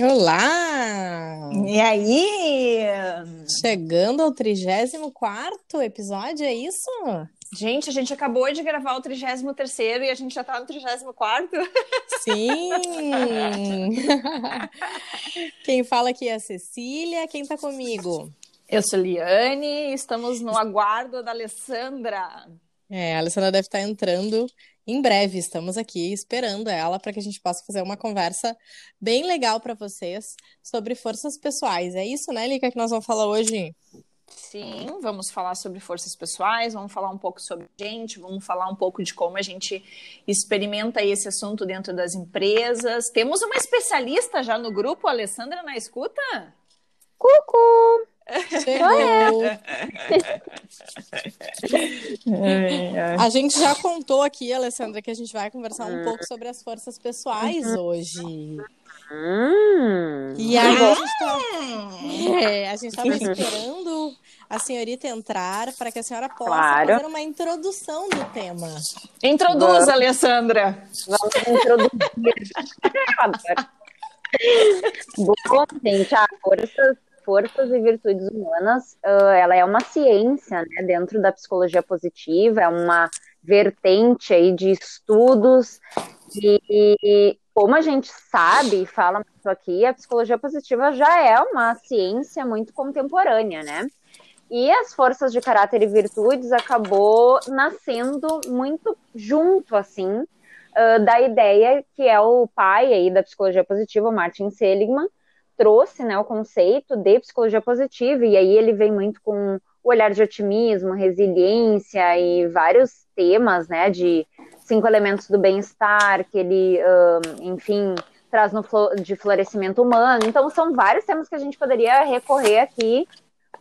Olá! E aí? Chegando ao 34 episódio, é isso? Gente, a gente acabou de gravar o 33 e a gente já tá no 34. Sim! quem fala aqui é a Cecília, quem tá comigo? Eu sou Liane, estamos no aguardo da Alessandra. É, a Alessandra deve estar entrando em breve. Estamos aqui esperando ela para que a gente possa fazer uma conversa bem legal para vocês sobre forças pessoais. É isso, né, Lica, que nós vamos falar hoje? Sim, vamos falar sobre forças pessoais, vamos falar um pouco sobre gente, vamos falar um pouco de como a gente experimenta esse assunto dentro das empresas. Temos uma especialista já no grupo, Alessandra, na escuta? Cucu! A gente já contou aqui, Alessandra, que a gente vai conversar um pouco sobre as forças pessoais uhum. hoje. Hum, e aí a gente tá, é, a gente estava esperando a senhorita entrar para que a senhora possa claro. fazer uma introdução do tema. Introduz, Vamos. Alessandra. Vamos introduzir. Bom, gente, a forças Forças e Virtudes Humanas, uh, ela é uma ciência né, dentro da psicologia positiva, é uma vertente aí de estudos e, como a gente sabe fala muito aqui, a psicologia positiva já é uma ciência muito contemporânea, né? E as forças de caráter e virtudes acabou nascendo muito junto, assim, uh, da ideia que é o pai aí da psicologia positiva, Martin Seligman, trouxe né, o conceito de psicologia positiva, e aí ele vem muito com o olhar de otimismo, resiliência e vários temas, né, de cinco elementos do bem-estar, que ele, um, enfim, traz no de florescimento humano. Então, são vários temas que a gente poderia recorrer aqui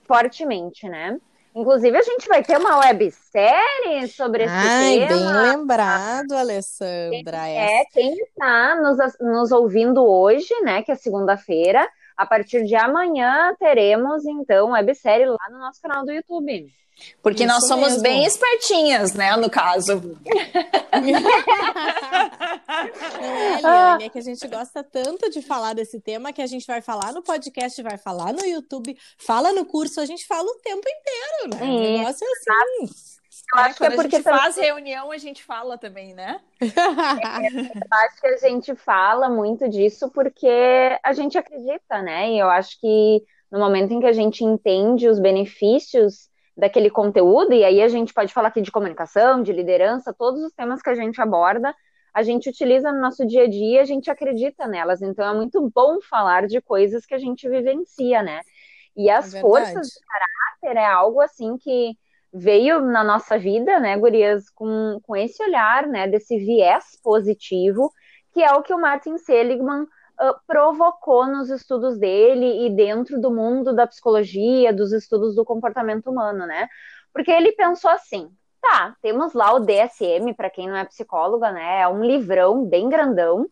fortemente, né? Inclusive, a gente vai ter uma websérie sobre esse Ai, tema. bem lembrado, Alessandra. Quem, é, quem está nos, nos ouvindo hoje, né, que é segunda-feira, a partir de amanhã teremos, então, websérie lá no nosso canal do YouTube. Porque Isso nós somos mesmo. bem espertinhas, né, no caso. Não é, é que a gente gosta tanto de falar desse tema que a gente vai falar no podcast, vai falar no YouTube, fala no curso, a gente fala o tempo inteiro, né? O negócio é assim. Eu acho que é porque a gente faz reunião, a gente fala também, né? eu acho que a gente fala muito disso porque a gente acredita, né? E eu acho que no momento em que a gente entende os benefícios daquele conteúdo, e aí a gente pode falar aqui de comunicação, de liderança, todos os temas que a gente aborda, a gente utiliza no nosso dia a dia, a gente acredita nelas. Então é muito bom falar de coisas que a gente vivencia, né? E as é forças de caráter é algo assim que veio na nossa vida, né, Gurias, com, com esse olhar, né, desse viés positivo, que é o que o Martin Seligman uh, provocou nos estudos dele e dentro do mundo da psicologia, dos estudos do comportamento humano, né? Porque ele pensou assim: tá, temos lá o DSM, para quem não é psicóloga, né? É um livrão bem grandão,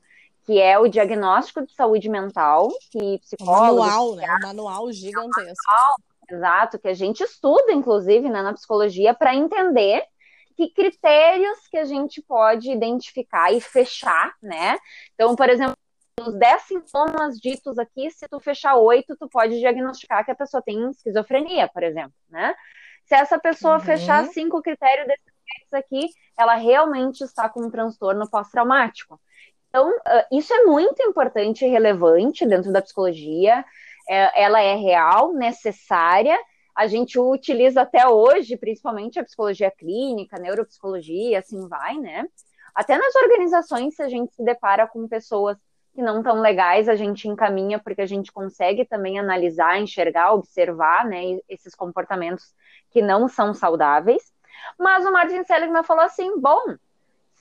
que é o diagnóstico de saúde mental, que psicólogos. Manual, né? Um manual gigantesco. manual, exato, que a gente estuda, inclusive, né, na psicologia, para entender que critérios que a gente pode identificar e fechar, né? Então, por exemplo, os 10 sintomas ditos aqui, se tu fechar oito, tu pode diagnosticar que a pessoa tem esquizofrenia, por exemplo, né? Se essa pessoa uhum. fechar cinco critérios desses aqui, ela realmente está com um transtorno pós-traumático. Então, isso é muito importante e relevante dentro da psicologia. É, ela é real, necessária. A gente utiliza até hoje, principalmente a psicologia clínica, neuropsicologia, assim vai, né? Até nas organizações, se a gente se depara com pessoas que não tão legais, a gente encaminha porque a gente consegue também analisar, enxergar, observar, né, esses comportamentos que não são saudáveis. Mas o Martin Seligman falou assim: bom,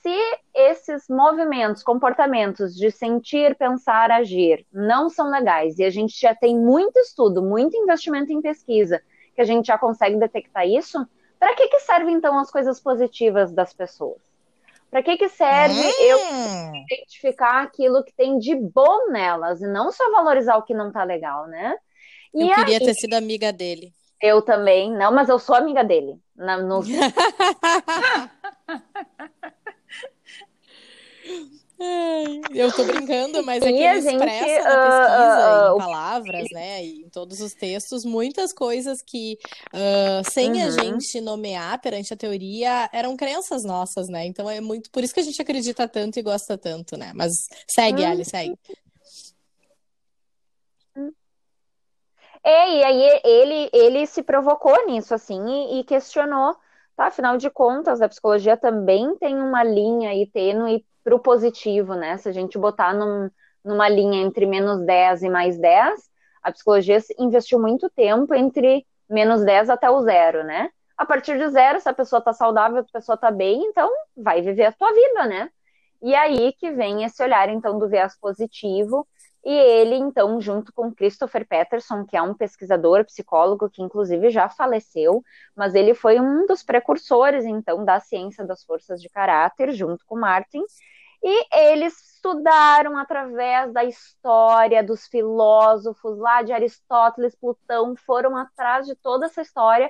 se esses movimentos, comportamentos de sentir, pensar, agir não são legais e a gente já tem muito estudo, muito investimento em pesquisa, que a gente já consegue detectar isso, para que, que servem então as coisas positivas das pessoas? Para que, que serve hum. eu identificar aquilo que tem de bom nelas e não só valorizar o que não tá legal, né? E eu queria ter sido amiga dele. Eu também, não, mas eu sou amiga dele. Na, no... Eu tô brincando, mas é que ele gente, expressa na pesquisa, uh, uh, em palavras, né, e em todos os textos, muitas coisas que, uh, sem uhum. a gente nomear perante a teoria, eram crenças nossas, né? Então é muito por isso que a gente acredita tanto e gosta tanto, né? Mas segue, uhum. Ali, segue. É, e aí ele, ele se provocou nisso, assim, e, e questionou, tá? Afinal de contas, a psicologia também tem uma linha aí tênue para o positivo, né? Se a gente botar num, numa linha entre menos 10 e mais 10, a psicologia investiu muito tempo entre menos 10 até o zero, né? A partir de zero, se a pessoa tá saudável, a pessoa tá bem, então vai viver a tua vida, né? E aí que vem esse olhar, então, do viés positivo, e ele, então, junto com Christopher Peterson, que é um pesquisador, psicólogo, que inclusive já faleceu, mas ele foi um dos precursores, então, da ciência das forças de caráter, junto com Martin, e eles estudaram através da história dos filósofos lá de Aristóteles, Plutão, foram atrás de toda essa história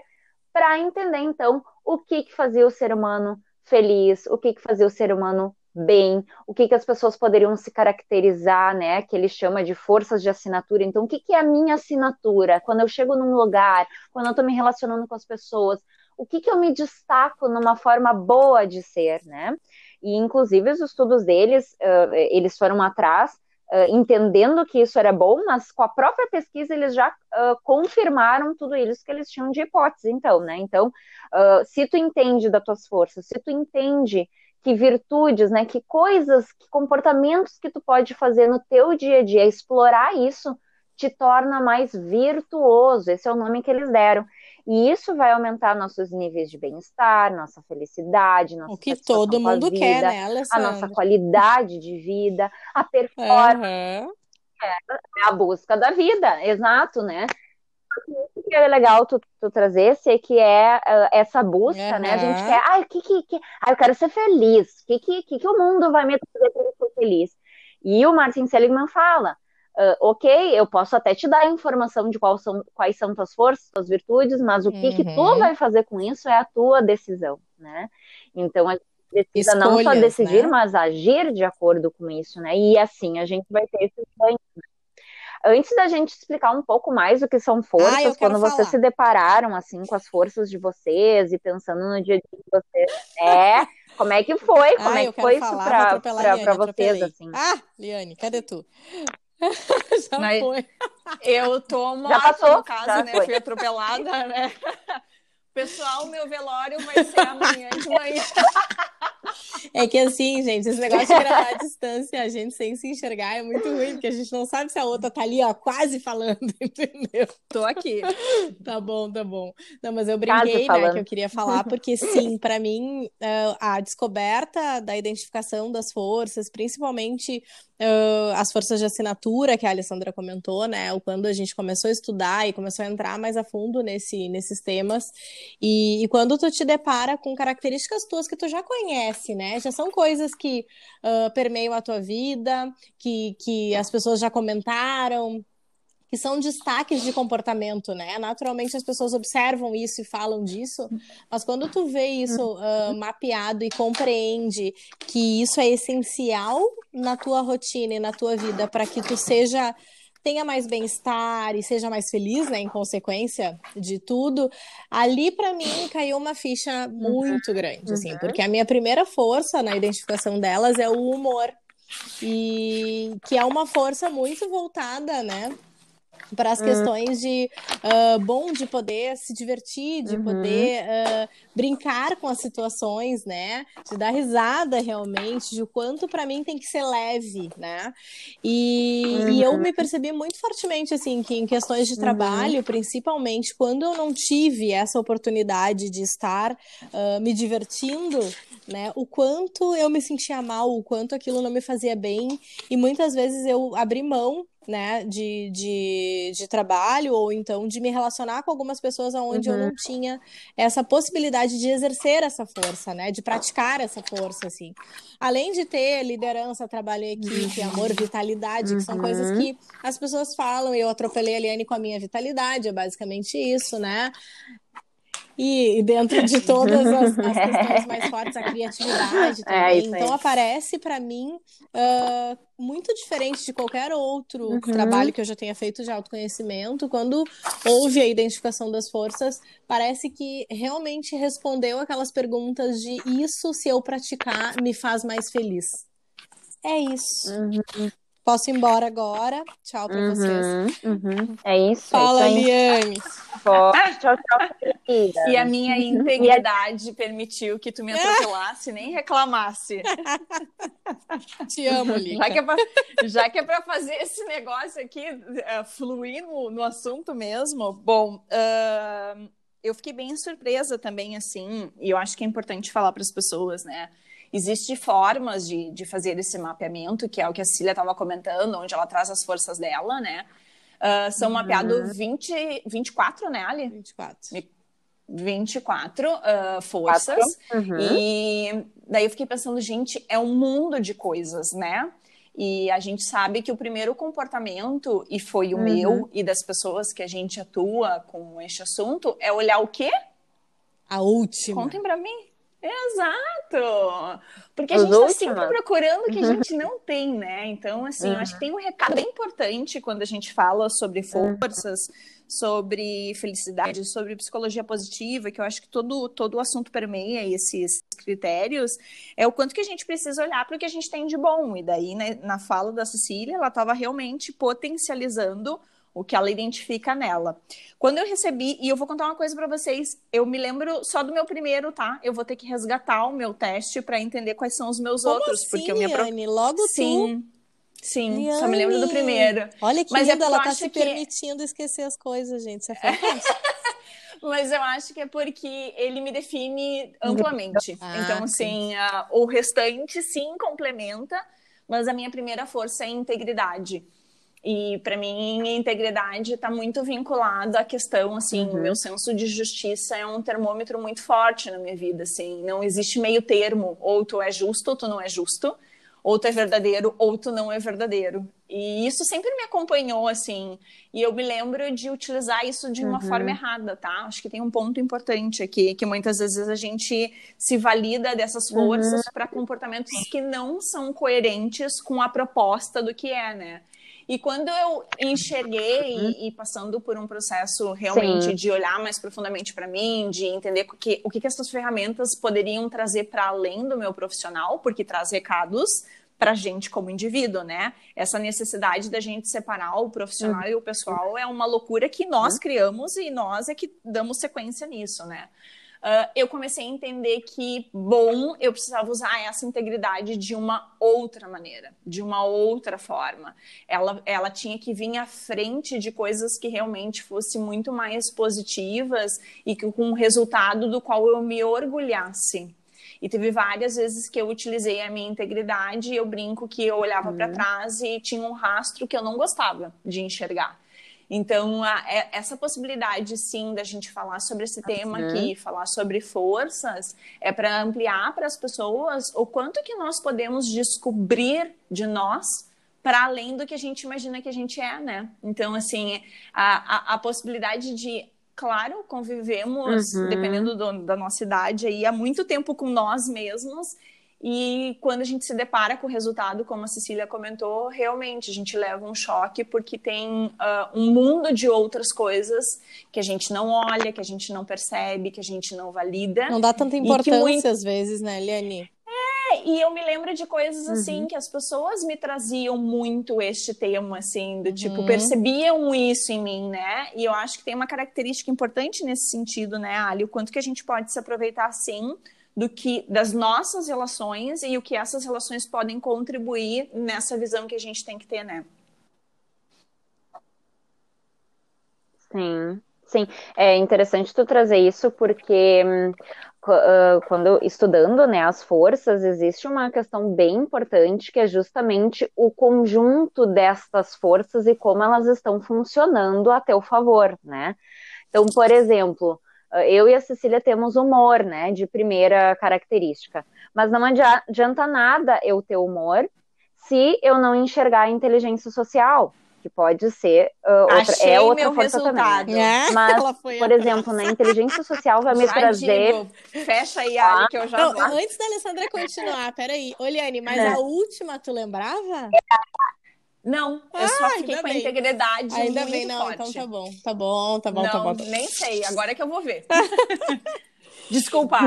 para entender, então, o que, que fazia o ser humano feliz, o que, que fazia o ser humano bem, o que, que as pessoas poderiam se caracterizar, né? Que ele chama de forças de assinatura. Então, o que, que é a minha assinatura? Quando eu chego num lugar, quando eu estou me relacionando com as pessoas, o que, que eu me destaco numa forma boa de ser, né? E, inclusive, os estudos deles, uh, eles foram atrás, uh, entendendo que isso era bom, mas com a própria pesquisa eles já uh, confirmaram tudo isso que eles tinham de hipótese, então, né? Então, se tu entende das tuas forças, se tu entende que virtudes, né, que coisas, que comportamentos que tu pode fazer no teu dia a dia, explorar isso te torna mais virtuoso. Esse é o nome que eles deram. E isso vai aumentar nossos níveis de bem-estar, nossa felicidade, nossa O que todo mundo vida, quer, né, Alessandra? A nossa qualidade de vida, a performance. Uhum. É a busca da vida, exato, né? O que é legal tu, tu trazer é que é uh, essa busca, uhum. né? A gente quer, ai, que, que, que, ai, eu quero ser feliz. O que, que, que, que o mundo vai me fazer para eu ser feliz? E o Martin Seligman fala, uh, ok, eu posso até te dar a informação de quais são, quais são tuas forças, tuas virtudes, mas o que, uhum. que tu uhum. vai fazer com isso é a tua decisão, né? Então a gente precisa Escolhas, não só decidir, né? mas agir de acordo com isso, né? E assim a gente vai ter esses ganhos. Né? Antes da gente explicar um pouco mais o que são forças, ah, quando vocês se depararam assim com as forças de vocês e pensando no dia a dia de vocês, é, como é que foi? Como ah, é que foi isso para vocês assim? Ah, Liane, cadê tu? Já Mas foi. Eu tô morta, Já passou? no caso, Já né? Foi. Fui atropelada, né? Pessoal, meu velório vai ser amanhã de manhã. É que assim, gente, esse negócio de gravar à distância, a gente sem se enxergar é muito ruim, porque a gente não sabe se a outra tá ali, ó, quase falando, entendeu? Tô aqui. Tá bom, tá bom. Não, mas eu brinquei, né, que eu queria falar, porque sim, para mim, a descoberta da identificação das forças, principalmente uh, as forças de assinatura que a Alessandra comentou, né? O quando a gente começou a estudar e começou a entrar mais a fundo nesse, nesses temas. E, e, quando tu te depara com características tuas que tu já conhece, né? Já são coisas que uh, permeiam a tua vida, que, que as pessoas já comentaram, que são destaques de comportamento, né? Naturalmente as pessoas observam isso e falam disso, mas quando tu vê isso uh, mapeado e compreende que isso é essencial na tua rotina e na tua vida para que tu seja tenha mais bem-estar e seja mais feliz, né, em consequência de tudo, ali para mim caiu uma ficha muito grande, assim, uhum. porque a minha primeira força na identificação delas é o humor. E que é uma força muito voltada, né, para as hum. questões de uh, bom de poder se divertir, de uhum. poder uh, brincar com as situações, né? De dar risada realmente, de o quanto para mim tem que ser leve, né? E, uhum. e, eu me percebi muito fortemente assim que em questões de uhum. trabalho, uhum. principalmente quando eu não tive essa oportunidade de estar uh, me divertindo, né? O quanto eu me sentia mal, o quanto aquilo não me fazia bem e muitas vezes eu abri mão né, de, de, de trabalho ou então de me relacionar com algumas pessoas onde uhum. eu não tinha essa possibilidade de exercer essa força, né, de praticar essa força, assim. Além de ter liderança, trabalho em equipe, uhum. amor, vitalidade, que são uhum. coisas que as pessoas falam, eu atropelei a Liane com a minha vitalidade, é basicamente isso, né? E dentro de todas as, as questões mais fortes, a criatividade também. É, então aparece para mim uh, muito diferente de qualquer outro uhum. trabalho que eu já tenha feito de autoconhecimento. Quando houve a identificação das forças, parece que realmente respondeu aquelas perguntas de isso, se eu praticar, me faz mais feliz. É isso. Uhum. Posso ir embora agora. Tchau pra uhum, vocês. Uhum. É isso. Fala, é Liane. Tchau, tchau, querida. E a minha integridade permitiu que tu me atropelasse, nem reclamasse. Te amo, Lica. Já que é pra, já que é pra fazer esse negócio aqui uh, fluir no, no assunto mesmo, bom, uh, eu fiquei bem surpresa também, assim, e eu acho que é importante falar para as pessoas, né? Existem formas de, de fazer esse mapeamento, que é o que a Cília estava comentando, onde ela traz as forças dela, né? Uh, são uhum. mapeados 20, 24, né, Ali? 24. 24 uh, forças. Uhum. E daí eu fiquei pensando, gente, é um mundo de coisas, né? E a gente sabe que o primeiro comportamento, e foi o uhum. meu e das pessoas que a gente atua com este assunto, é olhar o quê? A última. Contem para mim. Exato! Porque a gente está sempre procurando o que a uhum. gente não tem, né? Então, assim, eu acho que tem um recado bem importante quando a gente fala sobre forças, sobre felicidade, sobre psicologia positiva, que eu acho que todo, todo o assunto permeia esses critérios, é o quanto que a gente precisa olhar para o que a gente tem de bom. E daí, né, na fala da Cecília, ela estava realmente potencializando o que ela identifica nela. Quando eu recebi, e eu vou contar uma coisa para vocês, eu me lembro só do meu primeiro, tá? Eu vou ter que resgatar o meu teste para entender quais são os meus Como outros, assim, porque eu me Liane? Logo Sim. Tu? Sim, Liane. só me lembro do primeiro. Olha que Mas é linda, é ela tá se que... permitindo esquecer as coisas, gente. Isso é fantástico. Mas eu acho que é porque ele me define amplamente. Ah, então, assim, uh, o restante sim complementa, mas a minha primeira força é integridade. E para mim, a integridade está muito vinculada à questão, assim, uhum. meu senso de justiça é um termômetro muito forte na minha vida, assim, não existe meio termo, ou tu é justo ou tu não é justo, ou tu é verdadeiro ou tu não é verdadeiro. E isso sempre me acompanhou, assim, e eu me lembro de utilizar isso de uma uhum. forma errada, tá? Acho que tem um ponto importante aqui, que muitas vezes a gente se valida dessas forças uhum. para comportamentos que não são coerentes com a proposta do que é, né? E quando eu enxerguei uhum. e, passando por um processo realmente Sim. de olhar mais profundamente para mim, de entender o que, o que, que essas ferramentas poderiam trazer para além do meu profissional, porque traz recados para a gente como indivíduo, né? Essa necessidade da gente separar o profissional uhum. e o pessoal é uma loucura que nós uhum. criamos e nós é que damos sequência nisso, né? Uh, eu comecei a entender que, bom, eu precisava usar essa integridade de uma outra maneira, de uma outra forma. Ela, ela tinha que vir à frente de coisas que realmente fossem muito mais positivas e que, com um resultado do qual eu me orgulhasse. E teve várias vezes que eu utilizei a minha integridade e eu brinco que eu olhava uhum. para trás e tinha um rastro que eu não gostava de enxergar. Então, a, é, essa possibilidade, sim, da gente falar sobre esse tema uhum. aqui, falar sobre forças, é para ampliar para as pessoas o quanto que nós podemos descobrir de nós para além do que a gente imagina que a gente é, né? Então, assim, a, a, a possibilidade de claro, convivemos, uhum. dependendo do, da nossa idade, aí, há muito tempo com nós mesmos e quando a gente se depara com o resultado, como a Cecília comentou, realmente a gente leva um choque porque tem uh, um mundo de outras coisas que a gente não olha, que a gente não percebe, que a gente não valida. Não dá tanta importância muito... às vezes, né, Eliane? É, e eu me lembro de coisas assim uhum. que as pessoas me traziam muito este tema, assim, do tipo, uhum. percebiam isso em mim, né? E eu acho que tem uma característica importante nesse sentido, né, Ali? O quanto que a gente pode se aproveitar assim do que das nossas relações e o que essas relações podem contribuir nessa visão que a gente tem que ter, né? Sim, sim. É interessante tu trazer isso porque uh, quando estudando né, as forças, existe uma questão bem importante que é justamente o conjunto destas forças e como elas estão funcionando a teu favor, né? Então, por exemplo, eu e a Cecília temos humor, né, de primeira característica. Mas não adianta nada eu ter humor se eu não enxergar a inteligência social, que pode ser uh, outra, é outra força resultado. também. Né? É, Mas, por exemplo, na inteligência social vai me já trazer. Digo. Fecha aí, Ali, que eu já. Não, antes da Alessandra continuar, peraí. Oliane, mas é. a última tu lembrava? Não, eu ah, só fiquei com a integridade. Ainda bem, não, forte. então tá bom. Tá bom, tá bom, não, tá bom. Nem sei, agora é que eu vou ver. Desculpa.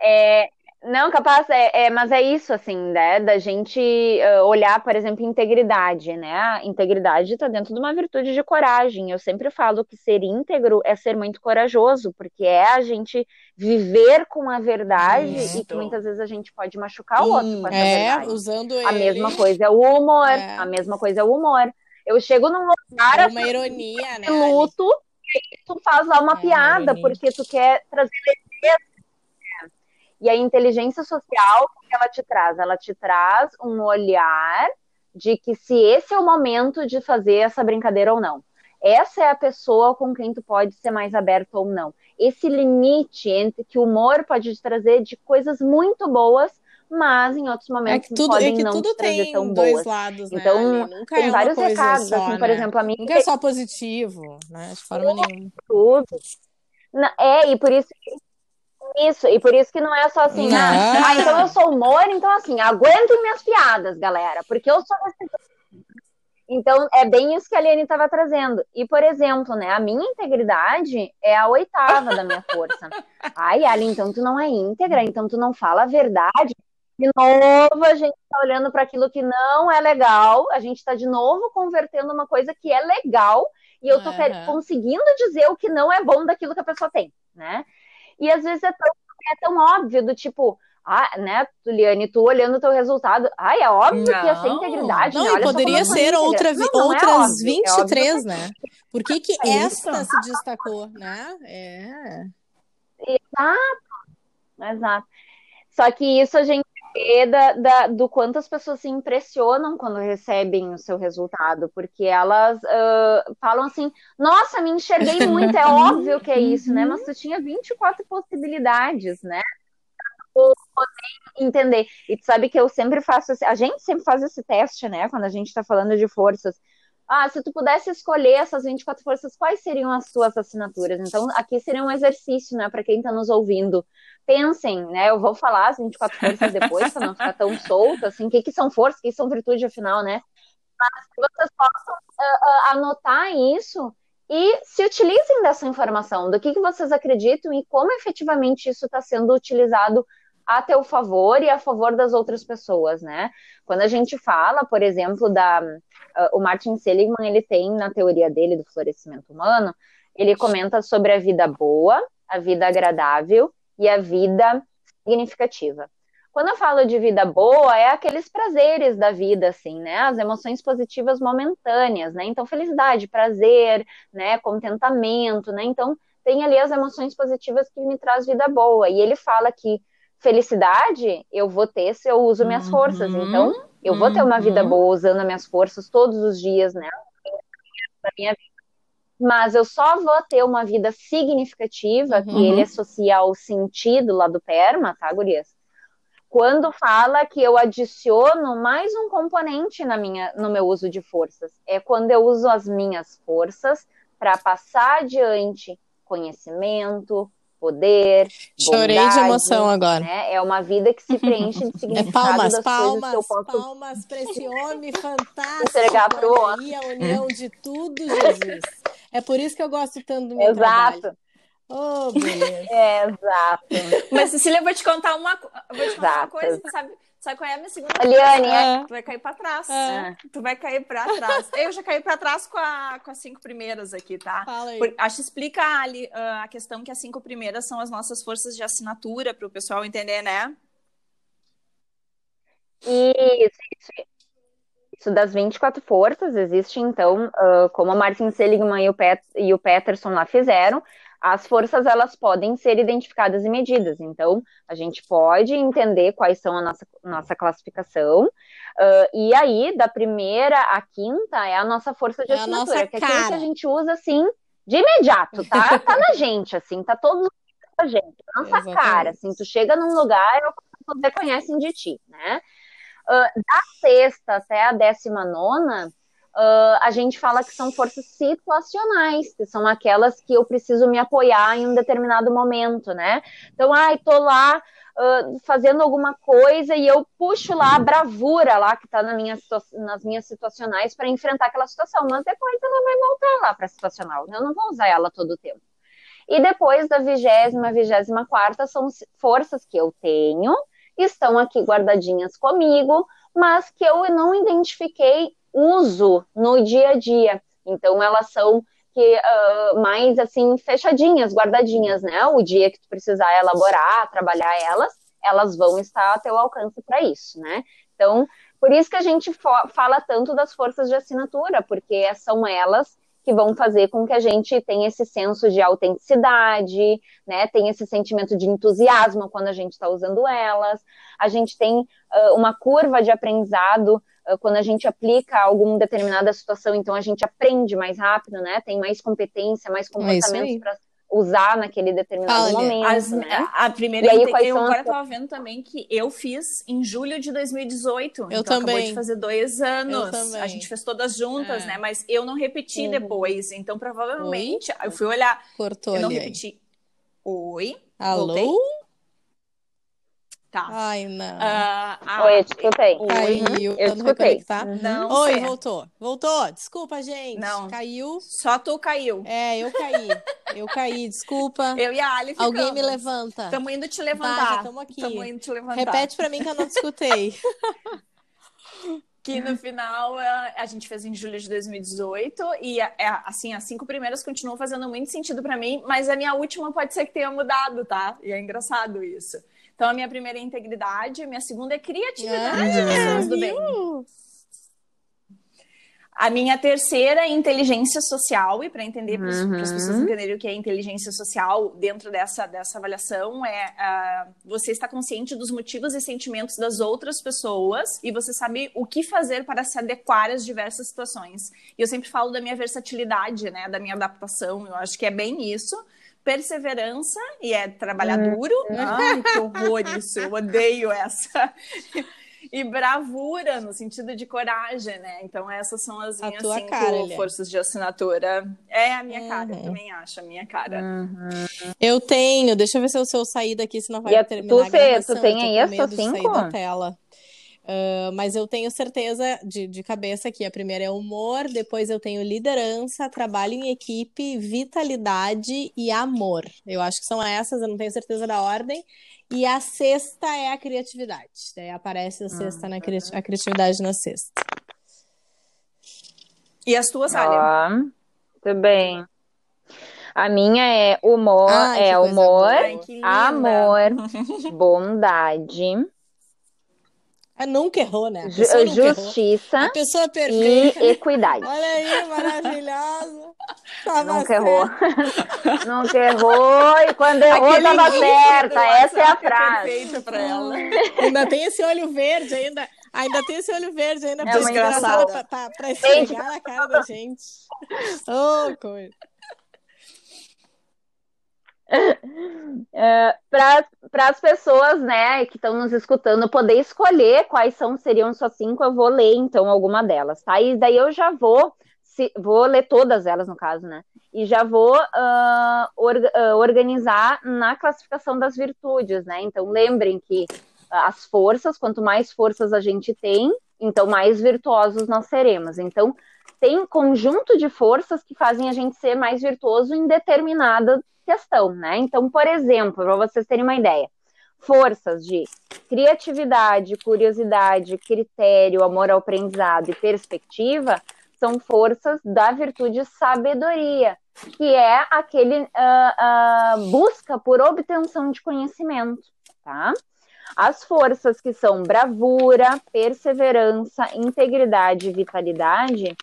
É, não, capaz, é, é, mas é isso, assim, né? Da gente uh, olhar, por exemplo, integridade, né? A integridade está dentro de uma virtude de coragem. Eu sempre falo que ser íntegro é ser muito corajoso, porque é a gente viver com a verdade isso. e que muitas vezes a gente pode machucar o outro com essa é, verdade. usando A ele... mesma coisa é o humor, é. a mesma coisa é o humor. Eu chego num lugar... É uma assim, ironia, né? Luto, e aí tu faz lá uma é, piada, porque tu quer trazer e a inteligência social, o que ela te traz? Ela te traz um olhar de que se esse é o momento de fazer essa brincadeira ou não. Essa é a pessoa com quem tu pode ser mais aberto ou não. Esse limite entre que o humor pode te trazer de coisas muito boas, mas em outros momentos é tudo, podem é que não tudo te trazer tão dois boas. lados, né, então, tem é vários recados, só, assim, né? por exemplo, a minha... Nunca é só positivo, né, de forma nenhuma. Tudo. É, e por isso isso, e por isso que não é só assim, ah, ah, então eu sou humor, então assim, aguentem minhas piadas, galera, porque eu sou então, é bem isso que a Liane estava trazendo. E, por exemplo, né, a minha integridade é a oitava da minha força. Ai, Ali, então tu não é íntegra, então tu não fala a verdade. De novo, a gente está olhando para aquilo que não é legal, a gente está de novo convertendo uma coisa que é legal, e eu estou uhum. conseguindo dizer o que não é bom daquilo que a pessoa tem, né? E às vezes é tão, é tão óbvio do tipo, ah, né, Juliane, tu olhando o teu resultado, ai, é óbvio não, que ia ser integridade. Não, né? poderia ser outra, não, não outras é óbvio, 23, é né? Por que que é esta se destacou, né? É. Exato, exato. Só que isso a gente da, da, do quanto as pessoas se impressionam quando recebem o seu resultado, porque elas uh, falam assim: Nossa, me enxerguei muito, é óbvio que é isso, né? Mas tu tinha 24 possibilidades, né? entender. E tu sabe que eu sempre faço, a gente sempre faz esse teste, né? Quando a gente tá falando de forças. Ah, se tu pudesse escolher essas 24 forças, quais seriam as tuas assinaturas? Então, aqui seria um exercício, né, para quem está nos ouvindo. Pensem, né? Eu vou falar as 24 forças depois, para não ficar tão solto, assim, o que, que são forças, o que são virtude, afinal, né? Mas que vocês possam uh, uh, anotar isso e se utilizem dessa informação, do que, que vocês acreditam e como efetivamente isso está sendo utilizado a teu favor e a favor das outras pessoas, né? Quando a gente fala, por exemplo, da uh, o Martin Seligman, ele tem na teoria dele do florescimento humano, ele comenta sobre a vida boa, a vida agradável e a vida significativa. Quando eu falo de vida boa, é aqueles prazeres da vida, assim, né? As emoções positivas momentâneas, né? Então, felicidade, prazer, né? Contentamento, né? Então, tem ali as emoções positivas que me traz vida boa. E ele fala que felicidade eu vou ter se eu uso minhas forças. Uhum, então, eu uhum. vou ter uma vida uhum. boa usando as minhas forças todos os dias, né? Na minha vida. Mas eu só vou ter uma vida significativa, que ele uhum. associa ao sentido lá do PERMA, tá, gurias? Quando fala que eu adiciono mais um componente na minha, no meu uso de forças. É quando eu uso as minhas forças para passar adiante conhecimento, poder. Chorei bondade, de emoção agora. Né? É uma vida que se preenche de significado é palmas, das palmas, coisas que eu posso... palmas para esse homem fantástico. Entregar pro outro. a união de tudo, Jesus. É por isso que eu gosto tanto do meu Exato. trabalho. Oh, beleza. É, exato. Mas, Cecília, eu vou te contar uma, vou te contar uma coisa, sabe? Sabe qual é a minha segunda Liane, é. Tu vai cair pra trás. É. Tu vai cair pra trás. Eu já caí pra trás com, a, com as cinco primeiras aqui, tá? Fala aí. Por, acho que explica ali uh, a questão que as cinco primeiras são as nossas forças de assinatura, para o pessoal entender, né? Isso, isso. Isso das 24 forças existe, então, uh, como a Martin Seligman e o, Pet, e o Peterson lá fizeram, as forças elas podem ser identificadas e medidas. Então, a gente pode entender quais são a nossa, nossa classificação. Uh, e aí, da primeira à quinta, é a nossa força de é assinatura, que é aquilo que a gente usa assim de imediato, tá? Tá na gente, assim, tá todo a gente, nossa Exatamente. cara, assim, tu chega num lugar, que reconhecem de ti, né? uh, da sexta até a décima nona, uh, a gente fala que são forças situacionais, que são aquelas que eu preciso me apoiar em um determinado momento, né? Então, ai, tô lá uh, fazendo alguma coisa e eu puxo lá a bravura lá que tá na minha, nas minhas situacionais para enfrentar aquela situação, mas depois ela vai voltar lá para situacional. Eu não vou usar ela todo o tempo. E depois da vigésima, vigésima quarta são forças que eu tenho, estão aqui guardadinhas comigo, mas que eu não identifiquei uso no dia a dia. Então, elas são que uh, mais assim fechadinhas, guardadinhas, né? O dia que tu precisar elaborar, trabalhar elas, elas vão estar a teu alcance para isso, né? Então, por isso que a gente fala tanto das forças de assinatura, porque são elas que vão fazer com que a gente tenha esse senso de autenticidade, né? Tenha esse sentimento de entusiasmo quando a gente está usando elas. A gente tem uh, uma curva de aprendizado quando a gente aplica alguma determinada situação, então a gente aprende mais rápido, né? Tem mais competência, mais é comportamentos para usar naquele determinado Olha, momento. As, né? A primeira, e aí, eu agora estava vendo também que eu fiz em julho de 2018. Eu então também. Acabou de fazer dois anos. A gente fez todas juntas, é. né? Mas eu não repeti uhum. depois. Então, provavelmente, Oi? eu fui olhar. Cortou eu não repeti. Oi. Alô? Voltei? Tá. Ai, não. Uh, Oi, eu te escutei. Caiu. Eu te escutei. Não, Oi, certo. voltou. Voltou. Desculpa, gente. Não. Caiu. Só tu caiu. É, eu caí. Eu caí, desculpa. Eu e a Ali ficamos. Alguém me levanta. Estamos indo te levantar. Estamos aqui. Estamos indo te levantar. Repete pra mim que eu não te escutei. que no final a, gente fez em julho de 2018 e é, assim as cinco primeiras continuam fazendo muito sentido para mim, mas a minha última pode ser que tenha mudado, tá? E é engraçado isso. Então, a minha primeira é integridade, a minha segunda é criatividade, ah, pessoas do bem. A minha terceira é inteligência social, e para entender, para uhum. as pessoas entenderem o que é inteligência social dentro dessa, dessa avaliação, é uh, você está consciente dos motivos e sentimentos das outras pessoas e você sabe o que fazer para se adequar às diversas situações. E eu sempre falo da minha versatilidade, né, da minha adaptação, eu acho que é bem isso perseverança e é trabalhar uhum. duro. Ai, que horror isso, eu odeio essa. E bravura, no sentido de coragem, né? Então, essas são as minhas cinco cara, forças de assinatura. É a minha uhum. cara, eu também acho, a minha cara. Uhum. Eu tenho, deixa eu ver se eu, se eu sair daqui, senão vai e terminar tu, a gravação. Tu tem aí essas cinco? Sair da tela. Uh, mas eu tenho certeza de, de cabeça que a primeira é humor, depois eu tenho liderança, trabalho em equipe, vitalidade e amor. Eu acho que são essas, eu não tenho certeza da ordem. E a sexta é a criatividade. Daí aparece a sexta na cri a criatividade na sexta. E as tuas, Alia? Ah, tudo bem. A minha é humor, Ai, é humor, amor, bondade nunca errou, né? Justiça errou. A pessoa perfeita. e equidade. Olha aí, maravilhosa. Tava nunca certo. errou. nunca errou e quando errou Aquele tava certa. Essa é a frase. Perfeita pra ela. ainda tem esse olho verde, ainda, ainda tem esse olho verde ainda é pra, pra, pra, pra esfregar na cara da gente. Oh, coisa. É, para as pessoas né, que estão nos escutando poder escolher quais são seriam suas cinco, eu vou ler então alguma delas, tá? E daí eu já vou, se, vou ler todas elas no caso, né? E já vou uh, or, uh, organizar na classificação das virtudes, né? Então lembrem que as forças, quanto mais forças a gente tem, então mais virtuosos nós seremos. Então tem conjunto de forças que fazem a gente ser mais virtuoso em determinada questão, né? Então, por exemplo, para vocês terem uma ideia, forças de criatividade, curiosidade, critério, amor ao aprendizado e perspectiva são forças da virtude sabedoria, que é aquele uh, uh, busca por obtenção de conhecimento, tá? As forças que são bravura, perseverança, integridade e vitalidade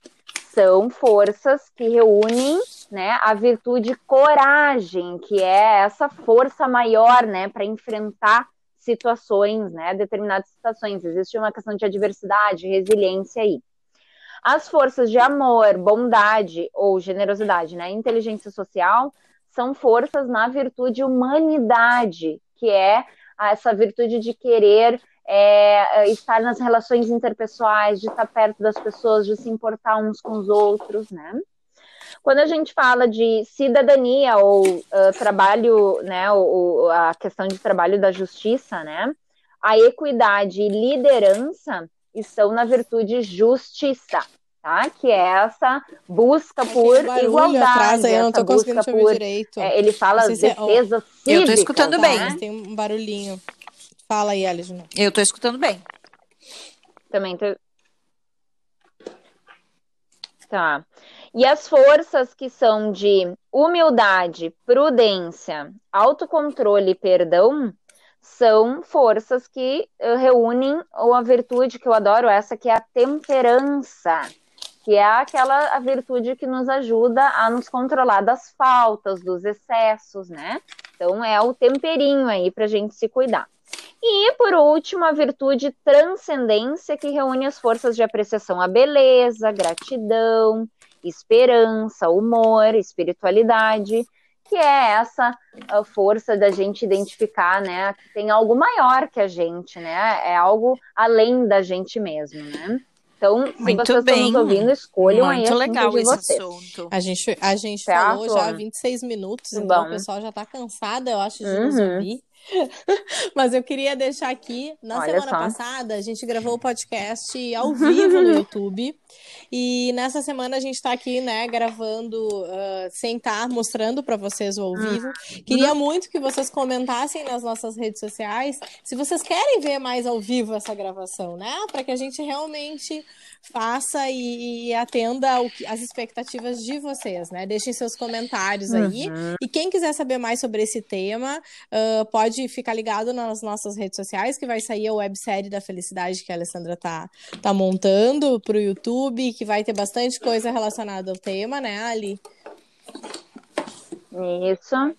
são forças que reúnem né, a virtude coragem, que é essa força maior, né, para enfrentar situações, né, determinadas situações. Existe uma questão de adversidade, resiliência aí. As forças de amor, bondade ou generosidade, né, inteligência social, são forças na virtude humanidade, que é essa virtude de querer é, é estar nas relações interpessoais, de estar perto das pessoas, de se importar uns com os outros, né? Quando a gente fala de cidadania ou uh, trabalho, né, ou, a questão de trabalho da justiça, né, a equidade e liderança estão na virtude justiça, tá? Que é essa busca por igualdade, atrás, eu não tô busca por direito. É, ele fala se é, defesa é... cívica. Eu tô escutando bem. Tá? Tem um barulhinho. Fala aí, Alison. Eu tô escutando bem. Também tô... Tá. E as forças que são de humildade, prudência, autocontrole e perdão são forças que uh, reúnem a virtude que eu adoro, essa que é a temperança, que é aquela a virtude que nos ajuda a nos controlar das faltas, dos excessos, né? Então é o temperinho aí para a gente se cuidar. E, por último, a virtude transcendência, que reúne as forças de apreciação à beleza, gratidão, esperança, humor, espiritualidade, que é essa força da gente identificar, né, que tem algo maior que a gente, né, é algo além da gente mesmo, né. Então, se Muito vocês bem. estão nos ouvindo, escolham Muito aí legal de esse vocês. assunto. A gente, a gente Certo? falou já 26 minutos, Bom. então o pessoal já tá cansado, eu acho, de nos Uhum. ouvir. Mas eu queria deixar aqui, na Olha semana só. passada, a gente gravou o podcast ao vivo no YouTube. E nessa semana a gente tá aqui, né, gravando, sem estar mostrando para vocês o ao vivo. Queria muito que vocês comentassem nas nossas redes sociais se vocês querem ver mais ao vivo essa gravação, né? Para que a gente realmente faça e, e atenda o que- as expectativas de vocês, né? Deixem seus comentários aí. E quem quiser saber mais sobre esse tema, ah, pode ficar ligado nas nossas redes sociais, que vai sair a websérie da felicidade que a Alessandra tá, tá montando pro YouTube, que vai ter bastante coisa relacionada ao tema, né, Ali? Isso.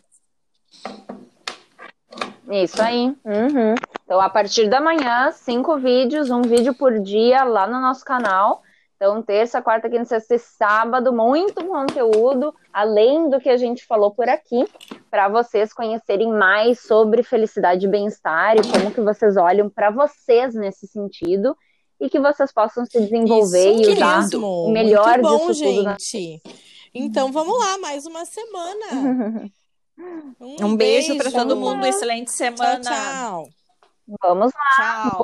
Isso aí. Uhum. Então, a partir da manhã, cinco vídeos, um vídeo por dia lá no nosso canal. Então, terça, quarta, quinta, sexta e sábado, muito conteúdo, além do que a gente falou por aqui, para vocês conhecerem mais sobre felicidade e bem-estar e como que vocês olham para vocês nesse sentido e que vocês possam se desenvolver Isso e usar mesmo. o melhor Muito bom, disso tudo na gente. Então, vamos lá, mais uma semana. Um beijo para todo mundo, excelente Tchau, semana. tchau. Vamos lá. Tchau.